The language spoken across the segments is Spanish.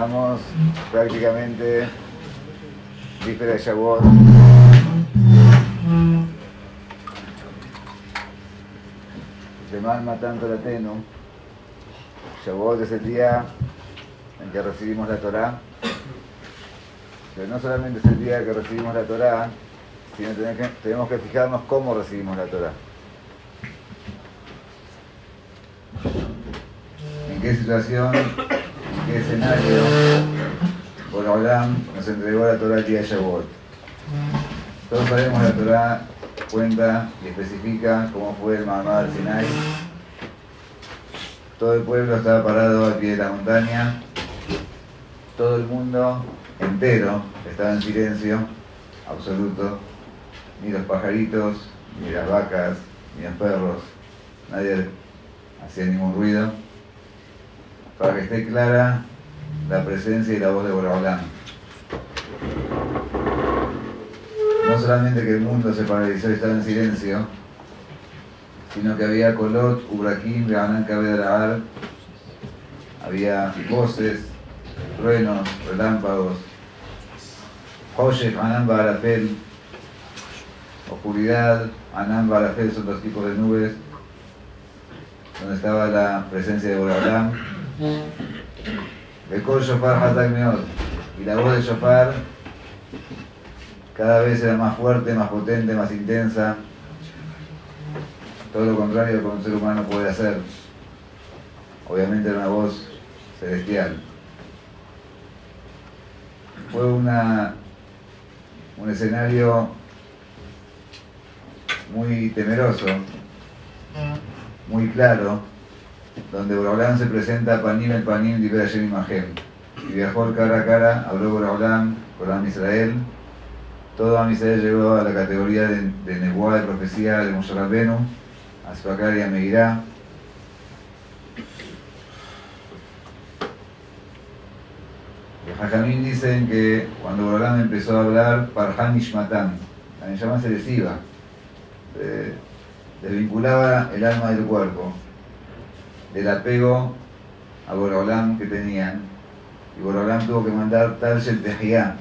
Estamos prácticamente víspera de Shavuot. Leman tanto la tenu. Shavuot es el día en que recibimos la Torah. Pero no solamente es el día que recibimos la Torah, sino que tenemos que fijarnos cómo recibimos la Torah. En qué situación, en qué escenario Boraholam nos entregó la Torah el día. Todos sabemos la Torah cuenta y especifica cómo fue el Mahamad al Sinai. Todo el pueblo estaba parado al pie de la montaña. Todo el mundo entero estaba en silencio absoluto. Ni los pajaritos, ni las vacas, ni los perros. Nadie hacía ningún ruido. Para que esté clara la presencia y la voz de Boraholam. No solamente que el mundo se paralizó y estaba en silencio, sino que había colot, ubraquín, rehanan cabedaraar, había voces, truenos, relámpagos, Hoshef, Anán Barafel, oscuridad, Anán Barafel son dos tipos de nubes, donde estaba la presencia de Boraholam. Bekol Shofar Hatak. Y la voz de Shofar cada vez era más fuerte, más potente, más intensa. Todo lo contrario que un ser humano puede hacer. Obviamente era una voz celestial. Fue una, un escenario muy temeroso, muy claro, donde Boraholam se presenta Panim el Panim de Hashem. Y viajó cara a cara, habló Boraholam con Am Israel. Todo Am Israel llegó a la categoría de, de Nebuá, de profecía de Moshe Rabbenu, a Sfakar y a Meirá. Los Hajamim dicen que cuando Boraholam empezó a hablar, Parhan Ishmatan, la llama se les iba, eh, desvinculaba el alma del cuerpo del apego a Boraholam que tenían. Y Boraholam tuvo que mandar tal el Tejía,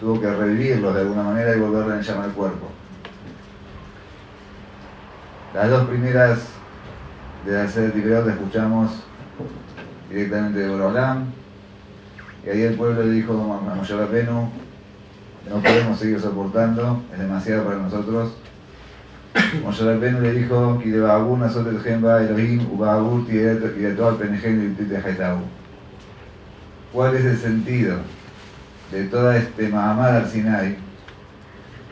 tuvo que revivirlos de alguna manera y volverle a llamar al cuerpo. Las dos primeras de la sede de escuchamos directamente de Boraholam. Y ahí el pueblo le dijo a Moshe no podemos seguir soportando, es demasiado para nosotros, Moshe Rabbeinu le dijo, ¿Cuál es el sentido de toda este Mahamad al Sinai?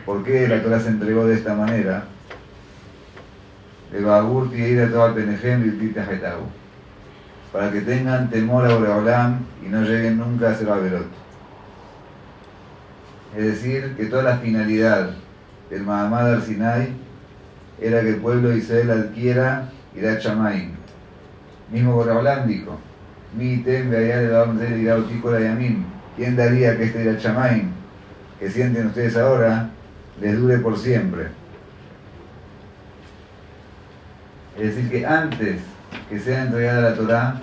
¿Por qué la Torah se entregó de esta manera? Para que tengan temor a Boreolam y no lleguen nunca a ser. Es decir, que toda la finalidad del Mahamad al Sinai era que el pueblo de Israel adquiera Irat Shamaim. Mismo Boraholam dijo, Mi tem yamim. ¿Quién daría que este Irat Shamaim, que sienten ustedes ahora, les dure por siempre? Es decir, que antes que sea entregada la Torah,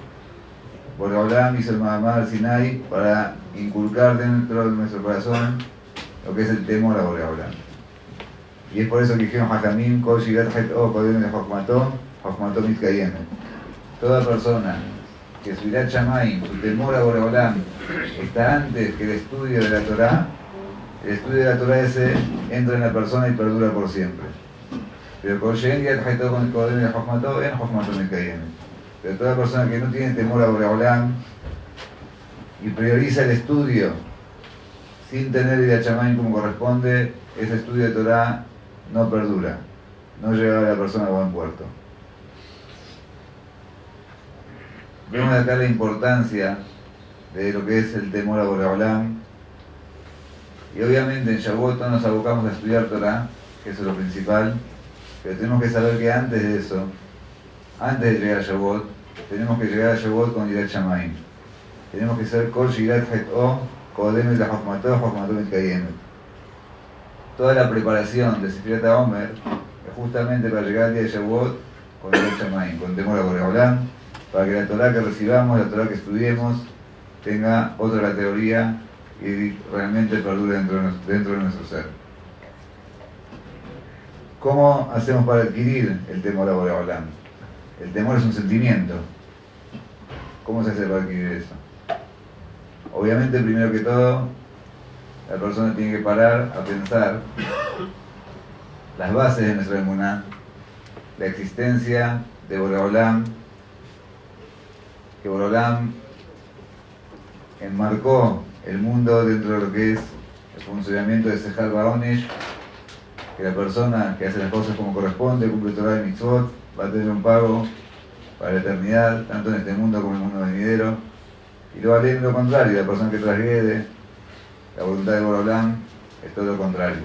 Boraholam hizo el Mahamad al Sinai para inculcar dentro de nuestro corazón lo que es el temor a Boraholam. Y es por eso que dijeron Hajamim, Kol Shigat O, Kodem de Hokmato Mitkayem. Toda persona que su Irat Shamayim, su temor a Boreolam, está antes que el estudio de la Torah, el estudio de la Torah ese entra en la persona y perdura por siempre. Pero Het O, Kodem de Hokmato, en Mitkayem. Pero toda persona que no tiene temor a Boreolam y prioriza el estudio sin tener Irat Shamayim como corresponde, ese estudio de Torah no perdura, no llega a la persona a buen puerto. Vemos acá la importancia de lo que es el temor a Boreolam. Y obviamente en Shavuot no nos abocamos a estudiar Torah, que es lo principal, pero tenemos que saber que antes de eso, antes de llegar a Shavuot, tenemos que llegar a Shavuot con Yirat Shamaim. Tenemos que ser Kol Yirat Het O, Kodem la Hokmato, Hokmato Mitkayemet toda la preparación de Sefirata Omer es justamente para llegar al día de Shavuot con el Shamaim, con temor a Boreolam, para que la Torah que recibamos, la Torah que estudiemos, tenga otra categoría y realmente perdure dentro de, nuestro ser. ¿Cómo hacemos para adquirir el temor a Boreolam? El temor es un sentimiento. ¿Cómo se hace para adquirir eso? Obviamente, primero que todo, la persona tiene que parar a pensar las bases de nuestra emuná, la existencia de Boreolam, que Boreolam enmarcó el mundo dentro de lo que es el funcionamiento de Sejal Baonish, que la persona que hace las cosas como corresponde, cumple Torah y Mitzvot, va a tener un pago para la eternidad, tanto en este mundo como en el mundo venidero. Y lo va a leer lo contrario, la persona que trasgrede la voluntad de Borolán es todo lo contrario.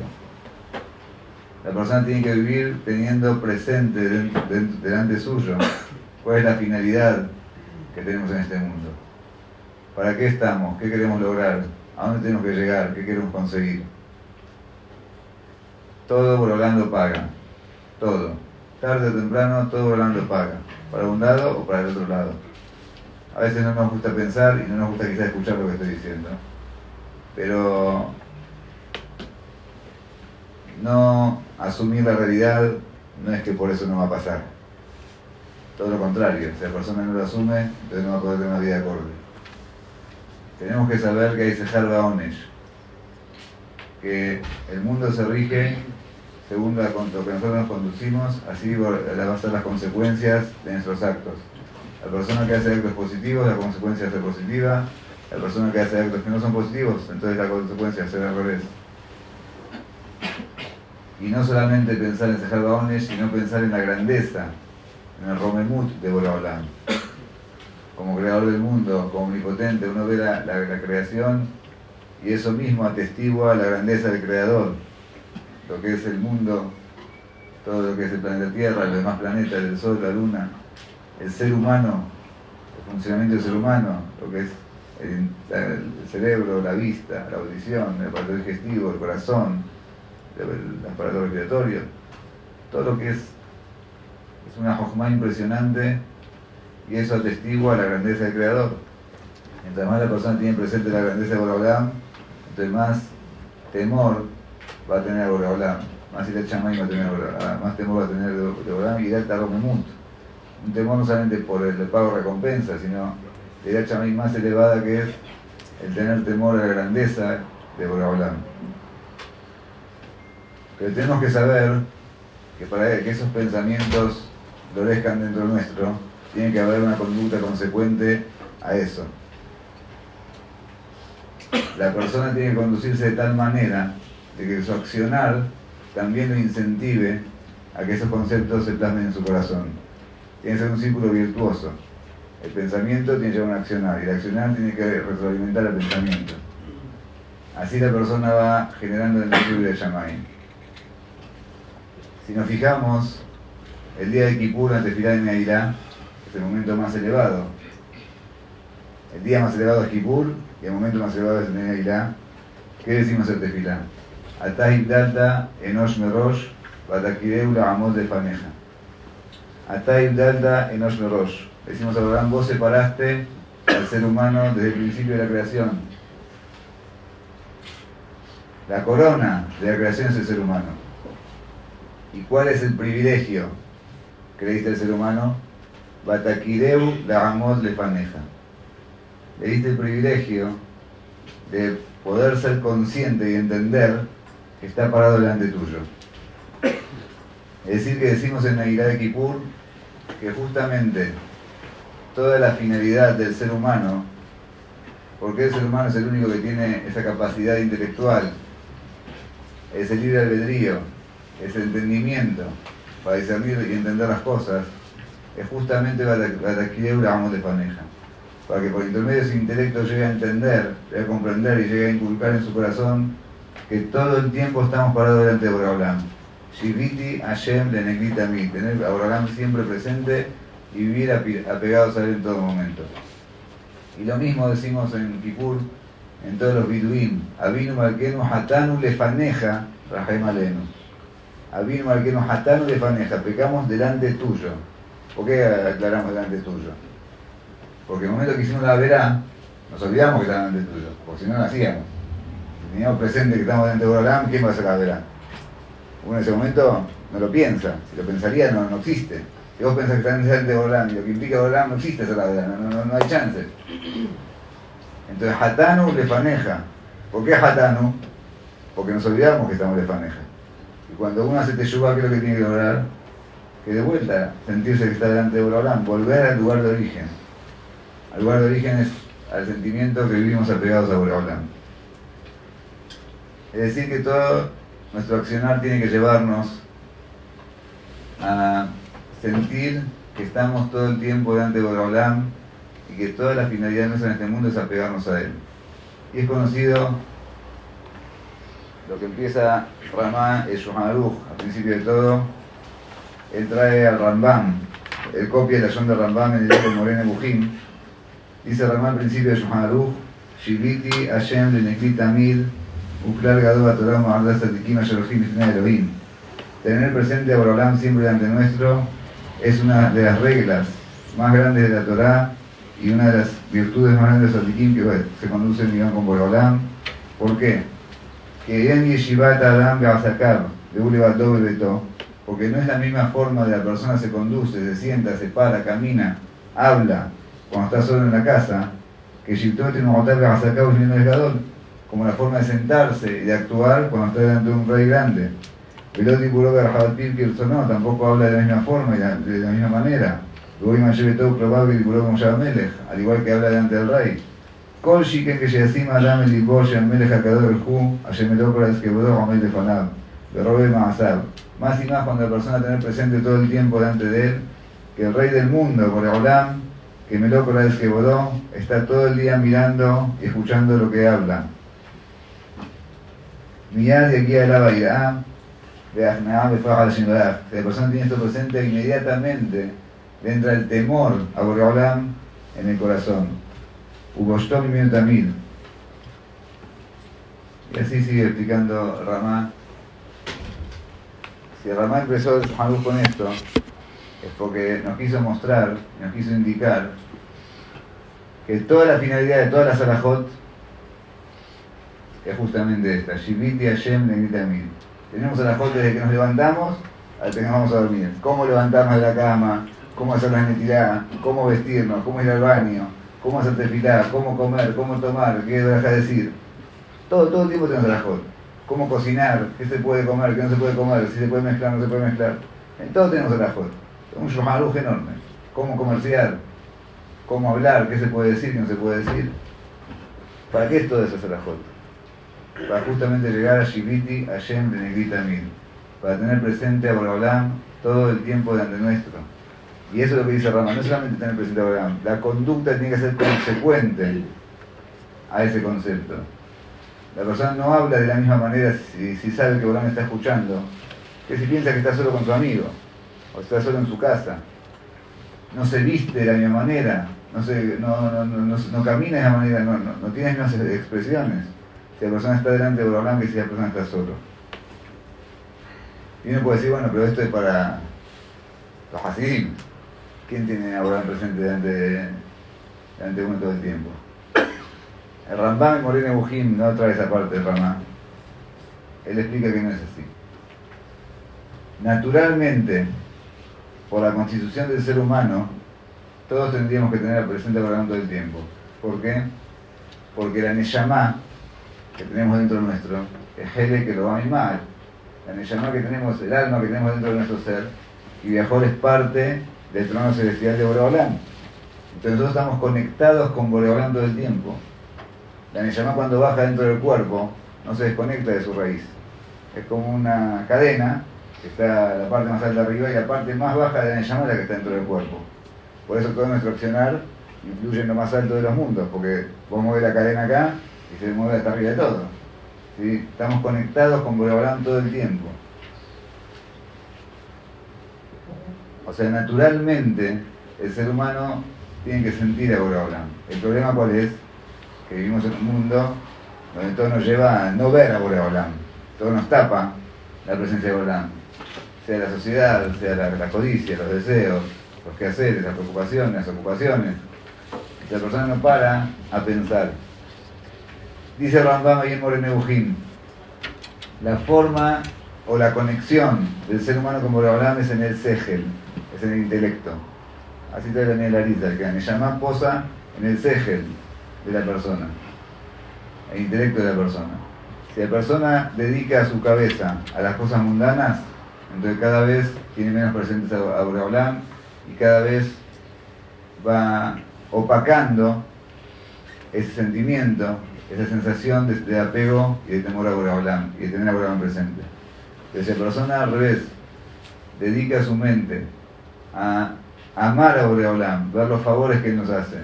La persona tiene que vivir teniendo presente delante suyo cuál es la finalidad que tenemos en este mundo. ¿Para qué estamos? ¿Qué queremos lograr? ¿A dónde tenemos que llegar? ¿Qué queremos conseguir? Todo volando paga. Todo. Tarde o temprano, todo volando paga. Para un lado o para el otro lado. A veces no nos gusta pensar y no nos gusta quizás escuchar lo que estoy diciendo. Pero no asumir la realidad no es que por eso no va a pasar. Todo lo contrario, si la persona no lo asume, entonces no va a poder tener una vida acorde. Tenemos que saber que hay Sehar Baonesh, que el mundo se rige según lo que nosotros nos conducimos, así van a ser las consecuencias de nuestros actos. La persona que hace actos positivos, la consecuencia ser positiva. La persona que hace actos que no son positivos, entonces la consecuencia va a ser al revés. Y no solamente pensar en Sehar Baonesh, sino pensar en la grandeza, en el Romemut de Boraholam como creador del mundo, como omnipotente, uno ve la, creación y eso mismo atestigua la grandeza del creador, lo que es el mundo, todo lo que es el planeta Tierra, los demás planetas, el Sol, la Luna, el ser humano, el funcionamiento del ser humano, lo que es el, cerebro, la vista, la audición, el aparato digestivo, el corazón, el, aparato respiratorio, todo lo que es, es una jojma impresionante y eso atestigua la grandeza del Creador. Mientras más la persona tiene presente la grandeza de Boraholam, entonces más temor va a tener Boraholam, más el Chamay va a tener más temor va a tener de y Delta Romemut. Un temor no solamente por el pago recompensa, sino de Chamay más elevada que es el tener temor a la grandeza de Boraholam. Pero tenemos que saber que para que esos pensamientos florezcan dentro nuestro, tiene que haber una conducta consecuente a eso. La persona tiene que conducirse de tal manera de que su accionar también lo incentive a que esos conceptos se plasmen en su corazón. Tiene que ser un círculo virtuoso. El pensamiento tiene que llevar un accionar y el accionar tiene que retroalimentar el pensamiento. Así la persona va generando el equilibrio de Yamai. Si nos fijamos, el día de Kippur, ante Filá de Meirá, es el momento más elevado. El día más elevado es Kippur y el momento más elevado es el Aguilá. ¿Qué decimos en Tefilá? Atahib Dalta Enosh Merosh Batakireu la de Faneja. Atahib Dalta Enosh Merosh. Decimos a Abraham, vos separaste al ser humano desde el principio de la creación. La corona de la creación es el ser humano. ¿Y cuál es el privilegio que le diste al ser humano? Batakireu la le paneja. Le diste el privilegio de poder ser consciente y entender que está parado delante tuyo. Es decir, que decimos en la ira de Kippur que justamente toda la finalidad del ser humano, porque el ser humano es el único que tiene esa capacidad intelectual, es el libre albedrío, es entendimiento para discernir y entender las cosas, es justamente para adquirir vamos de paneja. Para que por intermedio de ese intelecto llegue a entender, llegue a comprender y llegue a inculcar en su corazón que todo el tiempo estamos parados delante de Boraholam. Shiviti Hashem le negrita a mí, tener a Boraholam siempre presente y vivir apegados a él en todo momento. Y lo mismo decimos en Kipur, en todos los Biduim. Abinu Malkenu Hatanu Lefaneja, Rahaim Alenu. Abinu Malkenu Hatanu Lefaneja, pecamos delante tuyo. ¿Por qué aclaramos delante tuyo? Porque en el momento que hicimos la verá, nos olvidamos que estaban delante tuyo, porque si no lo hacíamos. Si teníamos presente que estamos delante de Borolam, ¿quién va a sacar verá? Uno en ese momento no lo piensa, si lo pensaría no, no existe. Si vos pensás que delante de Borolam y lo que implica Borolam no existe esa verdad, no, no, no hay chance. Entonces Hatanu le faneja. ¿Por qué Hatanu? Porque nos olvidamos que estamos de faneja. Y cuando uno hace teyuba, ¿qué es lo que tiene que lograr? Que de vuelta sentirse que está delante de Borolam, volver al lugar de origen. Al lugar de origen es al sentimiento que vivimos apegados a Borolam. Es decir, que todo nuestro accionar tiene que llevarnos a sentir que estamos todo el tiempo delante de Borolam y que toda la finalidad nuestra en este mundo es apegarnos a Él. Y es conocido lo que empieza Ramá es Aruch, al principio de todo. Él trae al Rambam, él copia la de Rambam en el libro Morena Bujim. Dice Ramá al principio de Aruch, Shiviti Hashem Amid, Uklar Gadol Torah Ma'ardas Atikim Asherohim Elohim. Tener presente a Borolam siempre delante nuestro es una de las reglas más grandes de la Torah y una de las virtudes más grandes de Atikim que se conduce en con Borolam. ¿Por qué? Que en Yeshivat Adam sacar de Beto, porque no es la misma forma de la persona se conduce, se sienta, se para, camina, habla cuando está solo en la casa, que Shibtot y Mohotar sacar un Gadol, como la forma de sentarse y de actuar cuando está delante de un rey grande. El otro no, tampoco habla de la misma forma y de la misma manera. Luego Goima lleve todo probable y como Melech, al igual que habla delante del rey. Colshi que se decima dame el libor Melech a cada el ju, ayemeló por las que bodó Amel de Fanab, de Robe Maasab. Más y más cuando la persona tener presente todo el tiempo delante de él, que el rey del mundo, por Olam, que Meló por las que bodó, está todo el día mirando y escuchando lo que habla. Mirad de aquí a la vaidad. ¿ah? Si la persona tiene esto presente, inmediatamente le entra el temor a Boreolam en el corazón. Y así sigue explicando Ramá. Si Ramá empezó Hanukkah con esto, es porque nos quiso mostrar, nos quiso indicar que toda la finalidad de toda la Salahot es justamente esta, Shiviti Hashem Tamil. Tenemos Salahot desde que nos levantamos hasta que nos vamos a dormir. Cómo levantarnos de la cama, cómo hacer la netilá, cómo vestirnos, cómo ir al baño, cómo hacer tefilar, cómo comer, cómo tomar, qué dejar decir. Todo, todo el tiempo tenemos la Cómo cocinar, qué se puede comer, qué no se puede comer, si se puede mezclar, no se puede mezclar. En todo tenemos el ajot. Un shomaruj enorme. Cómo comerciar, cómo hablar, qué se puede decir, qué no se puede decir. ¿Para qué es todo eso el ajot? Para justamente llegar a Shiviti, a Shem, de Negrita Mil. Para tener presente a Borolam todo el tiempo delante nuestro y eso es lo que dice Rama, no solamente tener presente a Abraham, la conducta tiene que ser consecuente a ese concepto. La persona no habla de la misma manera si, sabe que Abraham está escuchando, que si piensa que está solo con su amigo, o está solo en su casa. No se viste de la misma manera, no, se, no, no, camina de la manera, no, tiene las mismas expresiones. Si la persona está delante de Abraham que si la persona está solo. Y uno puede decir, bueno, pero esto es para los Hasidim. ¿Quién tiene a Abraham presente delante de, delante uno todo el tiempo? El Rambam Morena Bujim no trae esa parte del Rambam. Él explica que no es así. Naturalmente, por la constitución del ser humano, todos tendríamos que tener presente a Abraham todo el tiempo. ¿Por qué? Porque la Neyamá que tenemos dentro nuestro es Hele que lo va a mal. La Neyamá que tenemos, el alma que tenemos dentro de nuestro ser, y viajó es parte del trono celestial de Boreolán. Entonces nosotros estamos conectados con Boreolán todo el tiempo. La Neyamá cuando baja dentro del cuerpo no se desconecta de su raíz. Es como una cadena que está la parte más alta arriba y la parte más baja de la Neyamá la que está dentro del cuerpo. Por eso todo nuestro accionar influye en lo más alto de los mundos, porque vos mueves la cadena acá y se mueve hasta arriba de todo. ¿Sí? Estamos conectados con Boreolán todo el tiempo. O sea, naturalmente el ser humano tiene que sentir a Boreolam. El problema cuál es? Que vivimos en un mundo donde todo nos lleva a no ver a Boreolam. Todo nos tapa la presencia de Boreolam. Sea la sociedad, sea la, codicia, los deseos, los quehaceres, las preocupaciones, las ocupaciones. La persona no para a pensar. Dice Rambam y en Morenebujim, la forma o la conexión del ser humano con Boreolam es en el segel, es en el intelecto. Así trae Daniel Arita, que me llama posa en el segel de la persona, el intelecto de la persona. Si la persona dedica su cabeza a las cosas mundanas, entonces cada vez tiene menos presentes a Boreolam y cada vez va opacando ese sentimiento, esa sensación de, apego y de temor a Boreolam y de tener a Boreolam presente. Si la persona al revés dedica su mente a amar a Boreolam, ver los favores que Él nos hace,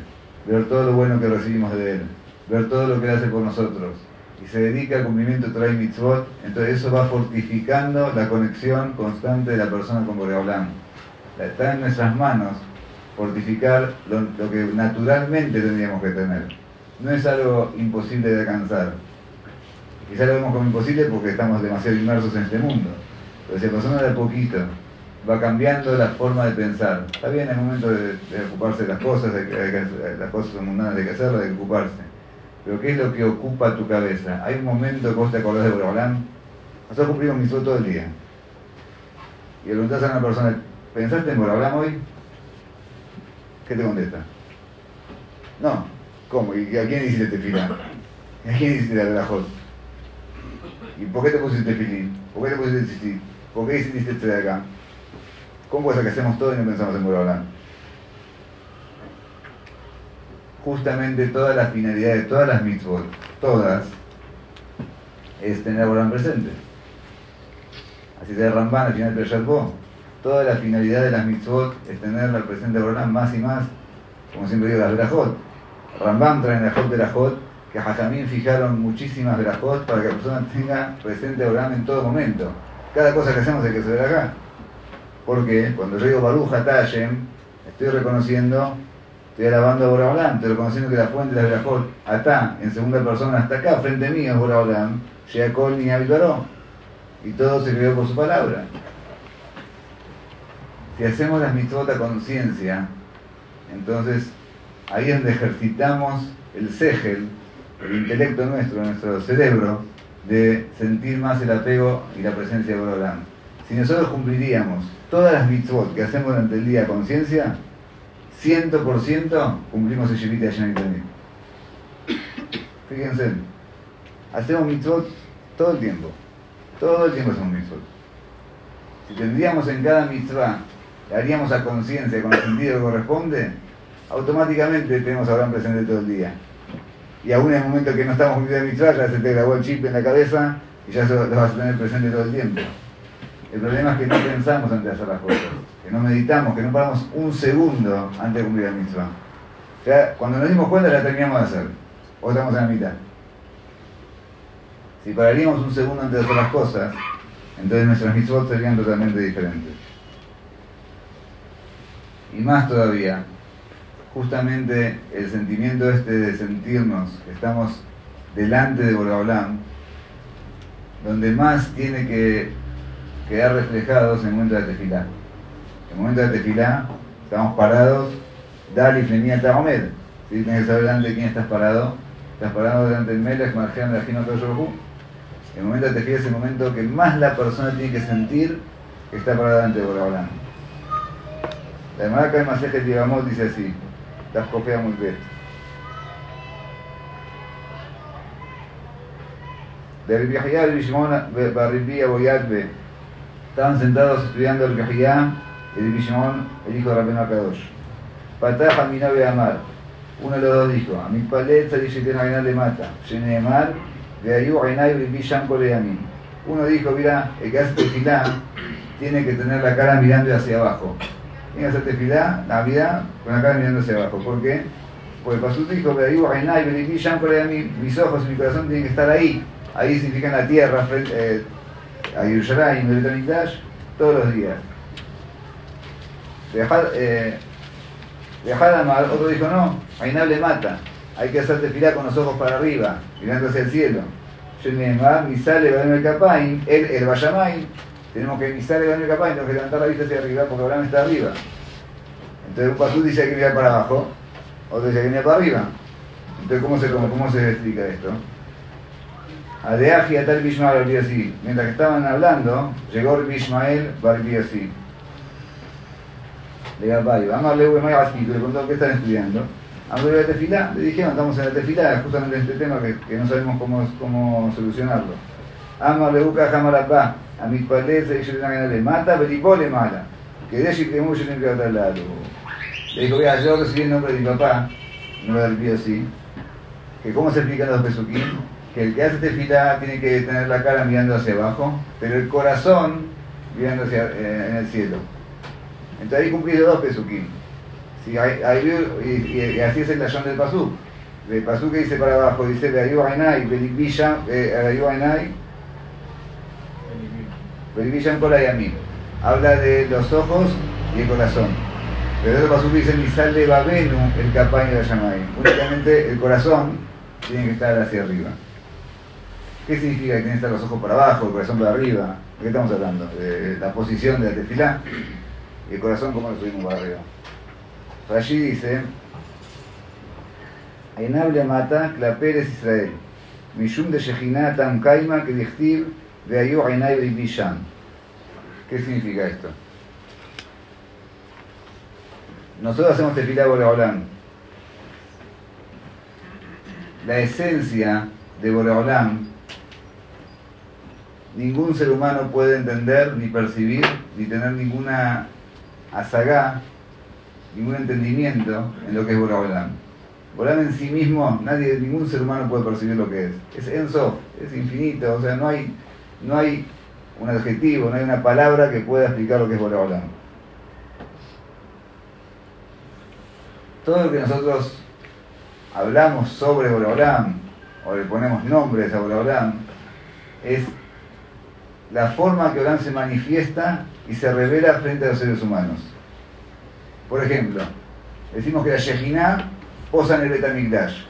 ver todo lo bueno que recibimos de Él, ver todo lo que Él hace por nosotros, y se dedica al cumplimiento de Torah Mitzvot, entonces eso va fortificando la conexión constante de la persona con Boreolam. Está en nuestras manos fortificar lo, que naturalmente tendríamos que tener. No es algo imposible de alcanzar. Quizá lo vemos como imposible porque estamos demasiado inmersos en este mundo. Pero si la persona de a poquito va cambiando la forma de pensar, está bien, el momento de, ocuparse de las cosas, las cosas mundanas hay que hacerlas, hay que ocuparse. Pero ¿qué es lo que ocupa tu cabeza? Hay un momento que vos te acordás de Borolán. Nosotros cumplimos mi todo el día. Y le preguntás a una persona, ¿pensaste en Borolán hoy? ¿Qué te contesta? No. ¿Cómo? ¿Y a quién hiciste tefilá? ¿A quién hiciste la relajot? ¿Y por qué te pusiste tefilín? ¿Por qué te pusiste tzitzit? ¿Por qué hiciste este de acá? ¿Cómo es que hacemos todo y no pensamos en Borolán? Justamente toda la finalidad de todas las mitzvot, todas, es tener a Borolán presente. Así se Ramban al final de Peshat toda la finalidad de las mitzvot es tener al presente de más y más, como siempre digo, las verajot. Rambam trae en la Jot verajot que Jajamín fijaron muchísimas verajot para que la persona tenga presente Borolán en todo momento. Cada cosa que hacemos hay que saber acá. Porque cuando yo digo Baruch Atayem, estoy reconociendo, estoy alabando a Boraholam, estoy reconociendo que la fuente de la verajot, Atá, en segunda persona, hasta acá, frente mío es Boraholam, Sheakol ni Y todo se creó por su palabra. Si hacemos las mitzvot a conciencia, entonces ahí es donde ejercitamos el segel, el intelecto nuestro, nuestro cerebro, de sentir más el apego y la presencia de Borolam. Si nosotros cumpliríamos todas las mitzvot que hacemos durante el día a conciencia, 100% cumplimos el Shevita de también. Fíjense, hacemos mitzvot todo el tiempo. Todo el tiempo hacemos mitzvot. Si tendríamos en cada mitzvah haríamos a conciencia con el sentido que corresponde, automáticamente tenemos Abraham presente todo el día. Y aún en el momento que no estamos cumpliendo el ya se te grabó el chip en la cabeza y ya lo vas a tener presente todo el tiempo. El problema es que no pensamos antes de hacer las cosas, que no meditamos, que no paramos un segundo antes de cumplir el mitzvah. O sea, cuando nos dimos cuenta la terminamos de hacer, o estamos en la mitad. Si pararíamos un segundo antes de hacer las cosas, entonces nuestras mitzvot serían totalmente diferentes. Y más todavía, justamente el sentimiento este de sentirnos que estamos delante de Boraholam, donde más tiene que quedar reflejados en el momento de tefilá. En el momento de tefilá estamos parados, Dali Flemia Tahomed. Si tienes que saber delante de quién estás parado, estás parado delante del Melech, Marjan de Ajino El momento de tefilá es el momento que más la persona tiene que sentir que está parada delante de Boraholam. La marca de Yevamot dice así, Tafkofea Mulbet. De Rabbi Yahya y Shimon Barribi Aboyatbe estaban sentados estudiando el Yahya y Rabbi Shimon, el hijo de Rabbi Akadosh. Pataja mi novia Amar. Uno de los dos dijo, a mi palet salí a le mata. Llené de mar, de Ayu Ainai Rabbi Sham Koleamim. Uno dijo, mira, el que hace tefilá tiene que tener la cara mirando hacia abajo tiene que hacer tefilá, Navidad, con la cara mirando hacia abajo. ¿Por qué? Porque Pasú dijo, mis ojos y mi corazón tienen que estar ahí. Ahí significa en la tierra, frente, eh, a Yerushalayim, Betamikdash, todos los días. Viajar, eh, viajar a mar, otro dijo, no, Ainab le mata. Hay que hacer tefilá con los ojos para arriba, mirando hacia el cielo. Yo mi sale, va el capain, el, el tenemos que pisar el baño capaz y tenemos que levantar la vista hacia arriba porque Abraham está arriba. Entonces un pasú dice que mirar para abajo, otro dice que viene para arriba. Entonces, ¿cómo se, cómo, se explica esto? Adeaji tal Bishmael así. Mientras que estaban hablando, llegó Bishmael así. Le digo, vamos a leer le preguntó qué están estudiando. Ver la tefilá, le dijeron, estamos en la tefilá, justamente este tema que, no sabemos cómo, cómo solucionarlo. Amar leuka jamarapá, a mis palés, le mata, le mala. Que de allí que mucho en el lado. Le dijo, vea, yo recibí el nombre de mi papá, no lo olvido así, que cómo se explican los pesuquín, que el que hace tefilá tiene que tener la cara mirando hacia abajo, pero el corazón mirando hacia, eh, en el cielo. Entonces ahí cumplido dos pesuquín. Si hay, y, así es el tallón del pasú. El pasú que dice para abajo, dice de Ayú Ainai, Belikvisha, eh, Ayú Ainai. Habla de los ojos y el corazón. Pero el pasú dice Misal de Babenu, el campaño de Yamai. Únicamente el corazón tiene que estar hacia arriba. ¿Qué significa que tiene que estar los ojos para abajo, el corazón para arriba? ¿De qué estamos hablando? La posición de la tefilá. ¿Y el corazón cómo lo subimos para arriba? Rashi dice, Ainable mata claperes Israel, Mishum de Shechinah tam kaima que dichtiv de ayu ainay bishan. ¿Qué significa esto? Nosotros hacemos tefilá Boreolam. La esencia de Boreolam ningún ser humano puede entender, ni percibir, ni tener ninguna asagá ningún entendimiento en lo que es Boraholam. Boraholam en sí mismo, nadie, ningún ser humano puede percibir lo que es. Es enso, es infinito, o sea, no hay, no hay un adjetivo, no hay una palabra que pueda explicar lo que es Boraholam. Todo lo que nosotros hablamos sobre Boraholam, o le ponemos nombres a Boraholam, es la forma que Olam se manifiesta y se revela frente a los seres humanos. Por ejemplo, decimos que la Shejinah posa en el Betamigdash.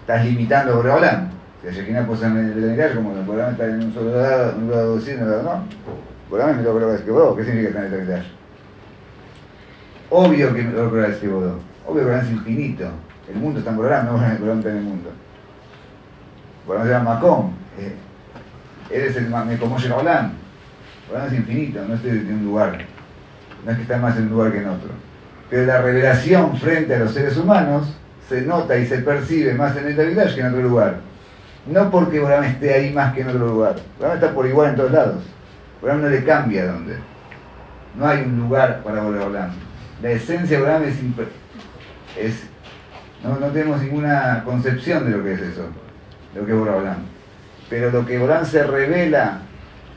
Estás limitando a Boreolán. En está en un solo lado, en un lado de un lado no. Me lo creo que vos. ¿Qué significa en el Betamigdash? Obvio que me lo creo que vos. Obvio que es infinito. El mundo está en Boreolán, no Boreolán está en el mundo. Boreolán se llama Macom. Eh, eres el Mecomosh Boreolán. Boreolán es infinito, no es de un lugar no es que está más en un lugar que en otro. Pero la revelación frente a los seres humanos se nota y se percibe más en el Davidash que en otro lugar. No porque Boram esté ahí más que en otro lugar. Boram está por igual en todos lados. Boram no le cambia dónde. No hay un lugar para Boram. La esencia de Boram es, es no, no, tenemos ninguna concepción de lo que es eso, de lo que es Boram. Pero lo que Boram se revela,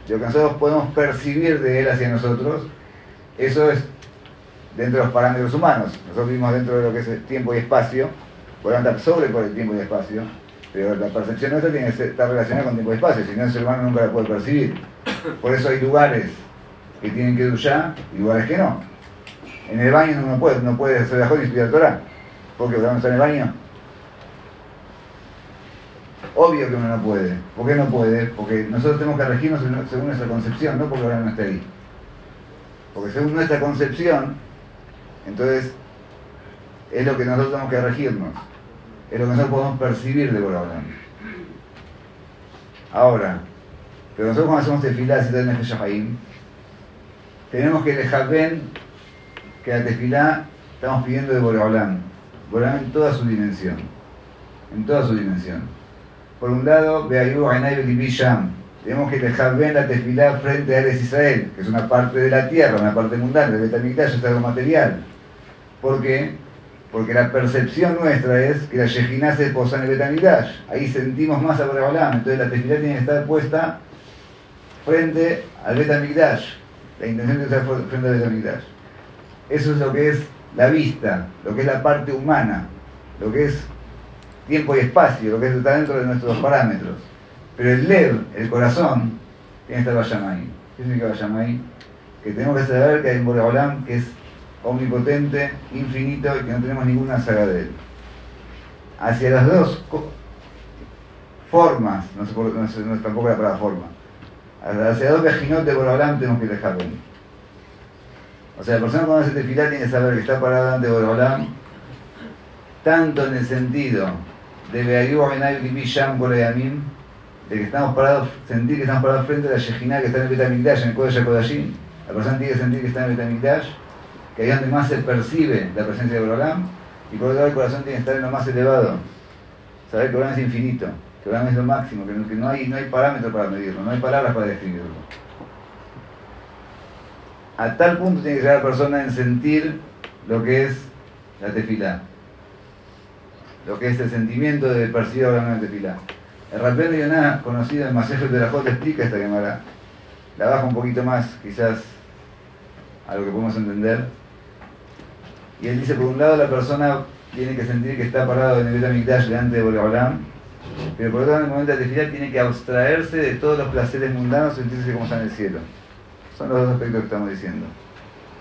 lo que nosotros podemos percibir de él hacia nosotros, eso es dentro de los parámetros humanos. Nosotros vivimos dentro de lo que es tiempo y espacio, podemos andar sobre por el tiempo y espacio, pero la percepción nuestra tiene que estar relacionada con tiempo y espacio, si no el ser humano nunca la puede percibir. Por eso hay lugares que tienen que duchar y lugares que no. En el baño no puede, no puede hacer la y estudiar Torah. ¿Por qué? ¿Porque en el baño? Obvio que uno no puede. ¿Por qué no puede? Porque nosotros tenemos que regirnos según nuestra concepción, no porque ahora no esté ahí. Porque según nuestra concepción, entonces es lo que nosotros tenemos que regirnos. Es lo que nosotros podemos percibir de Boraholam. Ahora, pero nosotros cuando hacemos tefilá, si tenemos tenemos que dejar ver que la tefilá estamos pidiendo de Boraholam. Boraholam en toda su dimensión. En toda su dimensión. Por un lado, Beayú Ainai Sham tenemos que dejar bien la tefilá frente a Eres Israel, que es una parte de la tierra, una parte mundana, el Betamikdash es algo material. ¿Por qué? Porque la percepción nuestra es que la Shejinah se posa en el Betamikdash. Ahí sentimos más a Boreolam, entonces la tefilá tiene que estar puesta frente al Betamikdash. La intención de estar frente al Betamikdash. Eso es lo que es la vista, lo que es la parte humana, lo que es tiempo y espacio, lo que está dentro de nuestros parámetros. Pero el lev, el corazón, tiene que estar Vayamay. ¿Qué significa Vayamay? Que tenemos que saber que hay un Boreolam que es omnipotente, infinito y que no tenemos ninguna saga de él. Hacia las dos formas, no sé, no sé tampoco la palabra forma, hacia dos vejinotes de Boreolam tenemos que dejar venir. O sea, la persona cuando hace tefilá tiene que saber que está parada ante Boreolam tanto en el sentido de de que estamos parados, sentir que estamos parados frente a la Shejina que está en el Betamigdash, en el Kodesh Kodashim, la persona tiene que sentir que está en el Betamigdash, que ahí donde más se percibe la presencia de Borolam, y por otro lado el corazón tiene que estar en lo más elevado, saber que Borolam es infinito, que Borolam es lo máximo, que no, hay, no hay parámetro para medirlo, no hay palabras para describirlo. A tal punto tiene que llegar la persona en sentir lo que es la tefilá, lo que es el sentimiento de percibir a Borolam en la tefilá. El Rabben Yonah, conocido en Masejo de la Jota, explica esta quemara. La baja un poquito más, quizás, a lo que podemos entender. Y él dice, por un lado, la persona tiene que sentir que está parado en el Betamikdash delante de Boreolam, pero por otro lado, en el momento de la tiene que abstraerse de todos los placeres mundanos y sentirse como está en el cielo. Son los dos aspectos que estamos diciendo.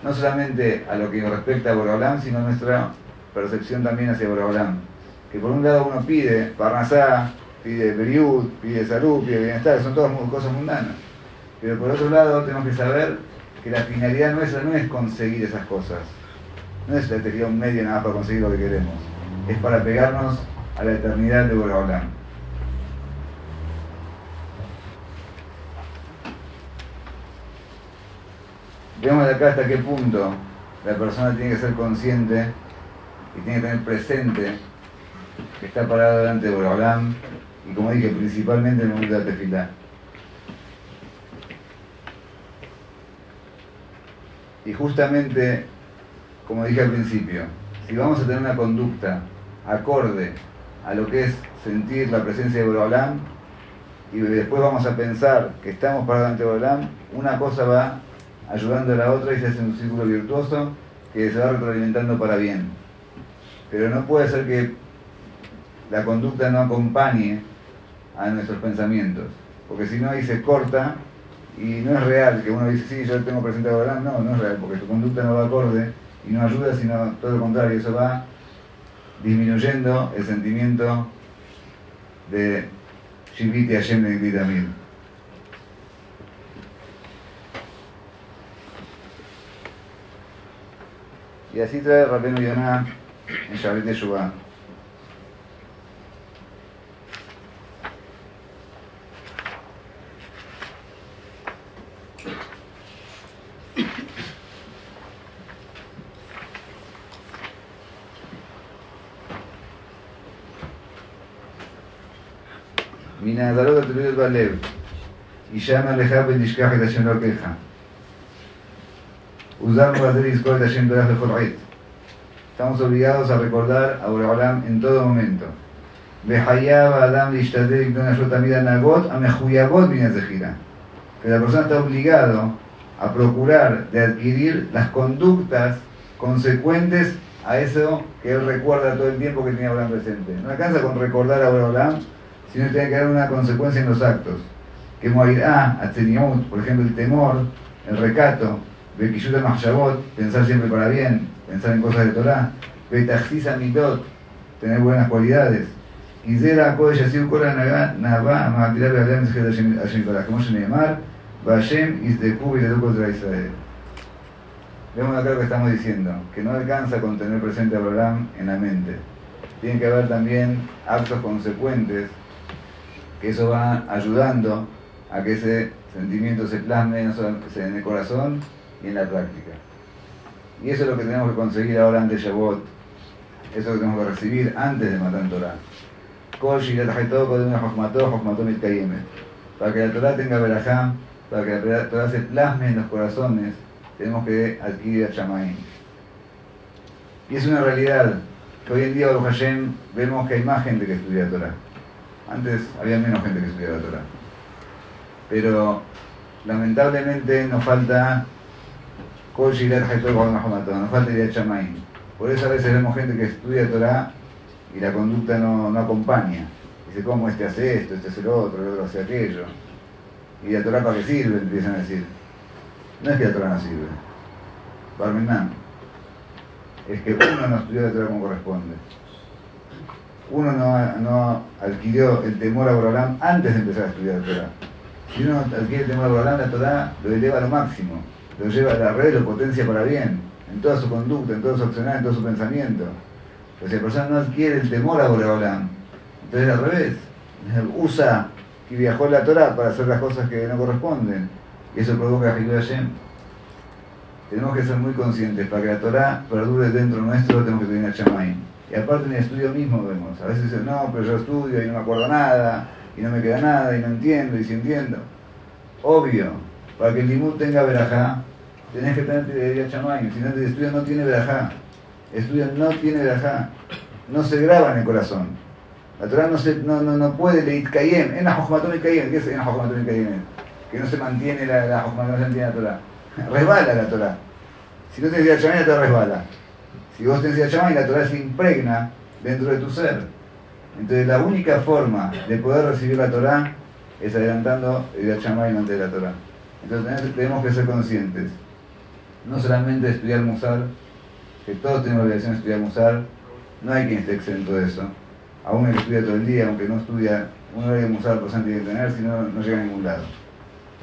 No solamente a lo que respecta a Boreolam, sino a nuestra percepción también hacia Boreolam. Que por un lado uno pide, Parnasá, pide periud, pide salud, pide bienestar, son todas cosas mundanas. Pero por otro lado tenemos que saber que la finalidad nuestra no es conseguir esas cosas. No es la teoría un medio nada para conseguir lo que queremos. Es para pegarnos a la eternidad de Boraholam. Vemos de acá hasta qué punto la persona tiene que ser consciente y tiene que tener presente que está parado delante de Boraholam y como dije, principalmente en el momento de la tefilá. Y justamente, como dije al principio, si vamos a tener una conducta acorde a lo que es sentir la presencia de Borolam, y después vamos a pensar que estamos para delante de Borolam, una cosa va ayudando a la otra y se hace un círculo virtuoso que se va retroalimentando para bien. Pero no puede ser que la conducta no acompañe a nuestros pensamientos. Porque si no, ahí se corta y no es real que uno dice, sí, yo tengo presente ahora. No, no es real, porque tu conducta no va acorde y no ayuda, sino todo lo contrario, eso va disminuyendo el sentimiento de Shiviti Hashem de Y así trae Rabenu Yonah en Shabbat de מן ההזלות התלויות בלב. הישמע לך ותשכח את השם אלוקיך. Usarnos para hacer discord de Hashem de עת. Estamos obligados a recordar a Boreolam en todo momento. וחייב האדם להשתדל לקנות נשות תמיד הנהגות המחויבות מן הזכירה. Que la persona está obligado a procurar de adquirir las conductas consecuentes a eso que él recuerda todo el tiempo que tenía Abraham presente. No alcanza con recordar a Abraham, sino tiene que haber una consecuencia en los actos. Que morirá, Atzeniot, por ejemplo, el temor, el recato, Bekishut Mahshabot, pensar siempre para bien, pensar en cosas de Torah, Betachsis Amidot, tener buenas cualidades. Y Zera Kodesh Asir Kora Nava, Mahatirah Be'adem Zechet Hashem Korah, como se Neemar, Vashem Izdeku de Israel. Vemos acá lo que estamos diciendo, que no alcanza con tener presente a Abraham en la mente. Tiene que haber también actos consecuentes que eso va ayudando a que ese sentimiento se plasme no en el corazón y en la práctica. Y eso es lo que tenemos que conseguir ahora antes de. Eso que tenemos que recibir antes de matar Torah. Para que la Torah tenga verajá, para que la Torah se plasme en los corazones, tenemos que adquirir a Shamaim. Y es una realidad que hoy en día, Hashem, vemos que hay más gente que estudia Torah. Antes había menos gente que estudiaba Torah. Pero lamentablemente nos falta nos falta ir a Chamain. Por eso a veces vemos gente que estudia Torah y la conducta no, no acompaña. Dice, ¿cómo este hace esto, este hace lo otro, el otro hace aquello? ¿Y la Torah para qué sirve? Empiezan a decir. No es que la Torah no sirve. Barminan. Es que uno no estudió la Torah como corresponde uno no, adquirió el temor a Borolam antes de empezar a estudiar Torah. Si uno adquiere el temor a Borolam, la Torah lo eleva a lo máximo, lo lleva a la red, lo potencia para bien, en toda su conducta, en todo su accionar, en todo su pensamiento. Pero si la persona no adquiere el temor a Boreolam, entonces al revés, usa que viajó la Torah para hacer las cosas que no corresponden. Y eso provoca a Hashem. Tenemos que ser muy conscientes, para que la Torah perdure dentro nuestro tenemos que tener Shamayim. Y aparte en el estudio mismo vemos, a veces dicen, no, pero yo estudio y no me acuerdo nada, y no me queda nada, y no entiendo, y si entiendo. Obvio, para que el limud tenga verajá, tenés que tener Shamayim, si no el estudio no tiene verajá. El estudio no tiene verajá, no se graba en el corazón. La Torah no, se, no, no, no puede leer Kayem, en la y Kayem, ¿qué es en la y Kayem? Que no se mantiene la, la no se mantiene la Torah. Resbala la Torah. Si no tenés Shamayim, la Torah resbala. Si vos tenés y la Torah se impregna dentro de tu ser. Entonces la única forma de poder recibir la Torah es adelantando el Shamayim ante la Torah. Entonces tenemos que ser conscientes. No solamente estudiar Musar, que todos tenemos la obligación de estudiar Musar, no hay quien esté exento de eso. Aún el que estudia todo el día, aunque no estudia, uno debe Musar por tiene que tener, si no, no llega a ningún lado.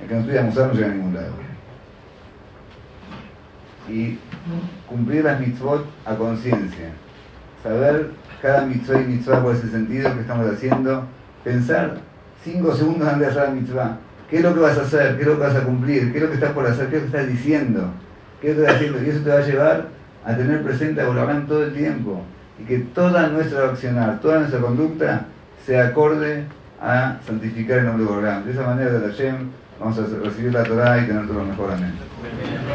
El que no estudia Musar no llega a ningún lado. Y cumplir las mitzvot a conciencia. Saber cada mitzvah y mitzvah cuál es el sentido que estamos haciendo. Pensar cinco segundos antes de hacer la mitzvah. ¿Qué es lo que vas a hacer? ¿Qué es lo que vas a cumplir? ¿Qué es lo que estás por hacer? ¿Qué es lo que estás diciendo? ¿Qué es lo que estás haciendo? Y eso te va a llevar a tener presente a Bolaván todo el tiempo. Y que toda nuestra accionar, toda nuestra conducta sea acorde a santificar el nombre de Bolaván. De esa manera, de la Shem, vamos a recibir la Torah y tener todo lo mejor. Amén.